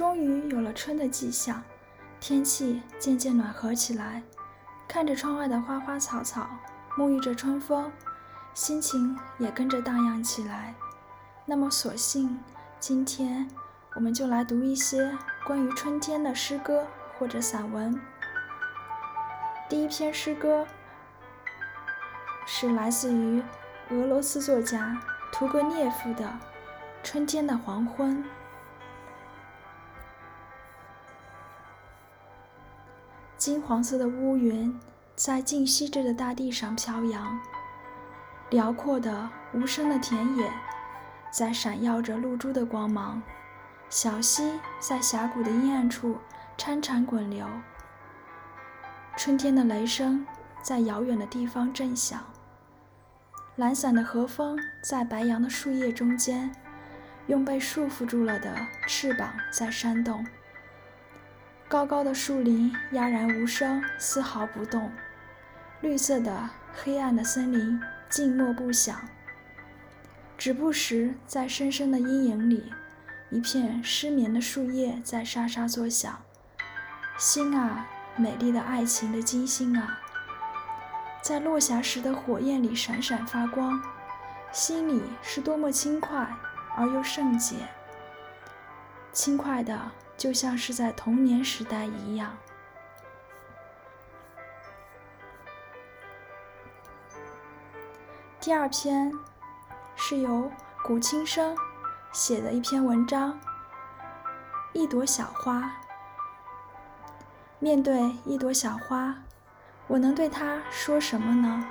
终于有了春的迹象，天气渐渐暖和起来。看着窗外的花花草草，沐浴着春风，心情也跟着荡漾起来。那么，索性今天我们就来读一些关于春天的诗歌或者散文。第一篇诗歌是来自于俄罗斯作家屠格涅夫的《春天的黄昏》。金黄色的乌云在静息着的大地上飘扬，辽阔的无声的田野在闪耀着露珠的光芒，小溪在峡谷的阴暗处潺潺滚流。春天的雷声在遥远的地方震响，懒散的和风在白杨的树叶中间，用被束缚住了的翅膀在扇动。高高的树林压然无声，丝毫不动；绿色的黑暗的森林静默不响，只不时在深深的阴影里，一片失眠的树叶在沙沙作响。心啊！美丽的爱情的金星啊，在落霞时的火焰里闪闪发光，心里是多么轻快而又圣洁，轻快的就像是在童年时代一样。第二篇是由古清生写的一篇文章，《一朵小花》。面对一朵小花，我能对它说什么呢？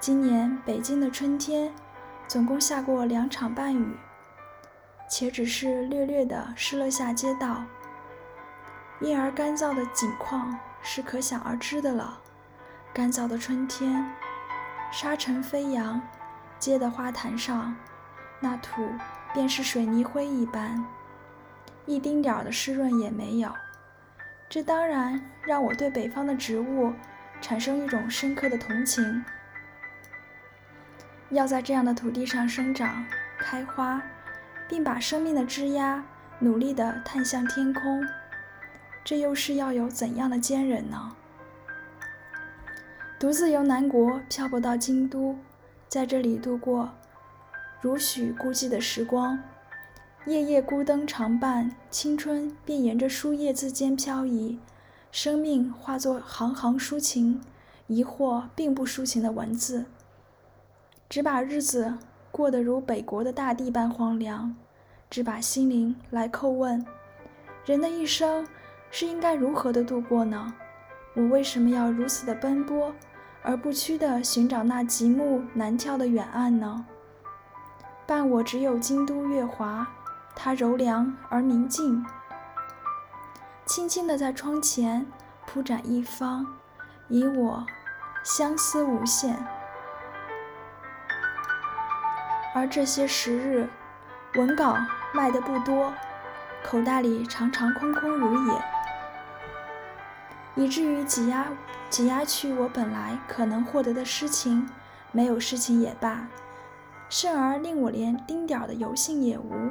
今年北京的春天，总共下过两场半雨，且只是略略地湿了下街道，因而干燥的景况是可想而知的了。干燥的春天，沙尘飞扬，街的花坛上，那土便是水泥灰一般，一丁点儿的湿润也没有。这当然让我对北方的植物产生一种深刻的同情。要在这样的土地上生长、开花，并把生命的枝桠努力地探向天空，这又是要有怎样的坚韧呢？独自由南国漂泊到京都，在这里度过如许孤寂的时光。夜夜孤灯常伴，青春便沿着书页字间漂移，生命化作行行抒情，疑惑并不抒情的文字，只把日子过得如北国的大地般荒凉，只把心灵来叩问：人的一生是应该如何的度过呢？我为什么要如此的奔波，而不屈地寻找那极目难眺的远岸呢？伴我只有京都月华。它柔凉而明净，轻轻地在窗前铺展一方，以我相思无限。而这些时日，文稿卖的不多，口袋里常常空空如也，以至于挤压挤压去我本来可能获得的诗情，没有诗情也罢，甚而令我连丁点儿的油性也无。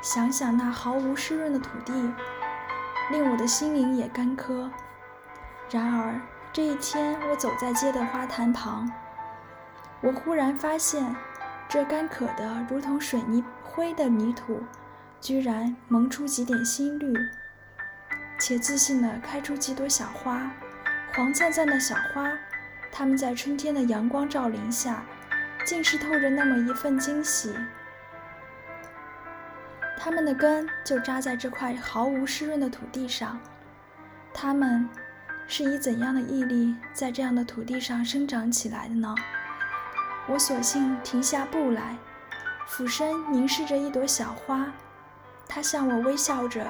想想那毫无湿润的土地，令我的心灵也干渴。然而这一天，我走在街的花坛旁，我忽然发现，这干渴的如同水泥灰的泥土，居然萌出几点新绿，且自信地开出几朵小花，黄灿灿的小花，它们在春天的阳光照临下，竟是透着那么一份惊喜。它们的根就扎在这块毫无湿润的土地上，它们是以怎样的毅力在这样的土地上生长起来的呢？我索性停下步来，俯身凝视着一朵小花，它向我微笑着。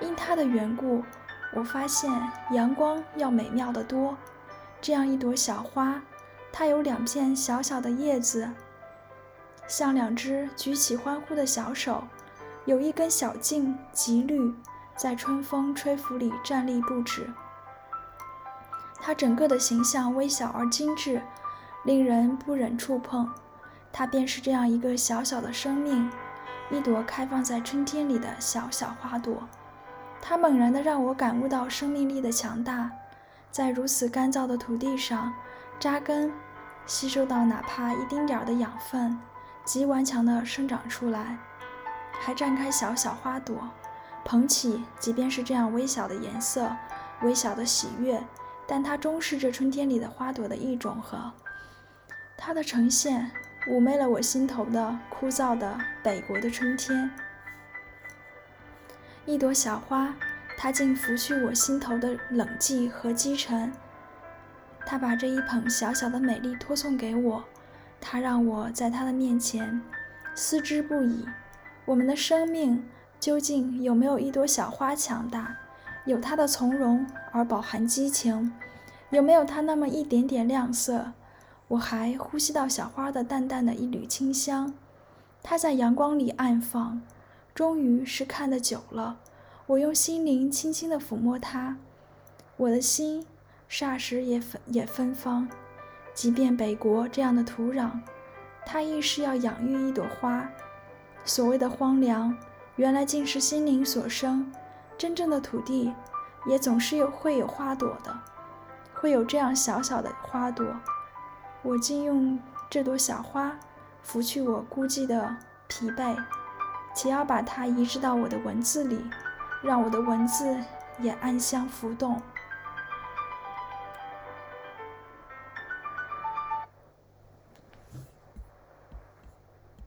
因它的缘故，我发现阳光要美妙得多。这样一朵小花，它有两片小小的叶子，像两只举起欢呼的小手。有一根小茎极绿，在春风吹拂里站立不止。它整个的形象微小而精致，令人不忍触碰。它便是这样一个小小的生命，一朵开放在春天里的小小花朵。它猛然地让我感悟到生命力的强大，在如此干燥的土地上扎根，吸收到哪怕一丁点儿的养分，极顽强地生长出来，还绽开小小花朵，捧起，即便是这样微小的颜色，微小的喜悦，但它终是这春天里的花朵的一种和。它的呈现妩媚了我心头的枯燥的北国的春天。一朵小花，它竟拂去我心头的冷寂和积沉。它把这一捧小小的美丽托送给我，它让我在它的面前思之不已。我们的生命究竟有没有一朵小花强大？有它的从容而饱含激情？有没有它那么一点点亮色？我还呼吸到小花的淡淡的一缕清香，它在阳光里暗放。终于是看得久了，我用心灵轻轻地抚摸它，我的心霎时也芬也芬芳。即便北国这样的土壤，它亦是要养育一朵花。所谓的荒凉，原来竟是心灵所生。真正的土地，也总是有会有花朵的，会有这样小小的花朵。我竟用这朵小花拂去我孤寂的疲惫，且要把它移植到我的文字里，让我的文字也暗香浮动。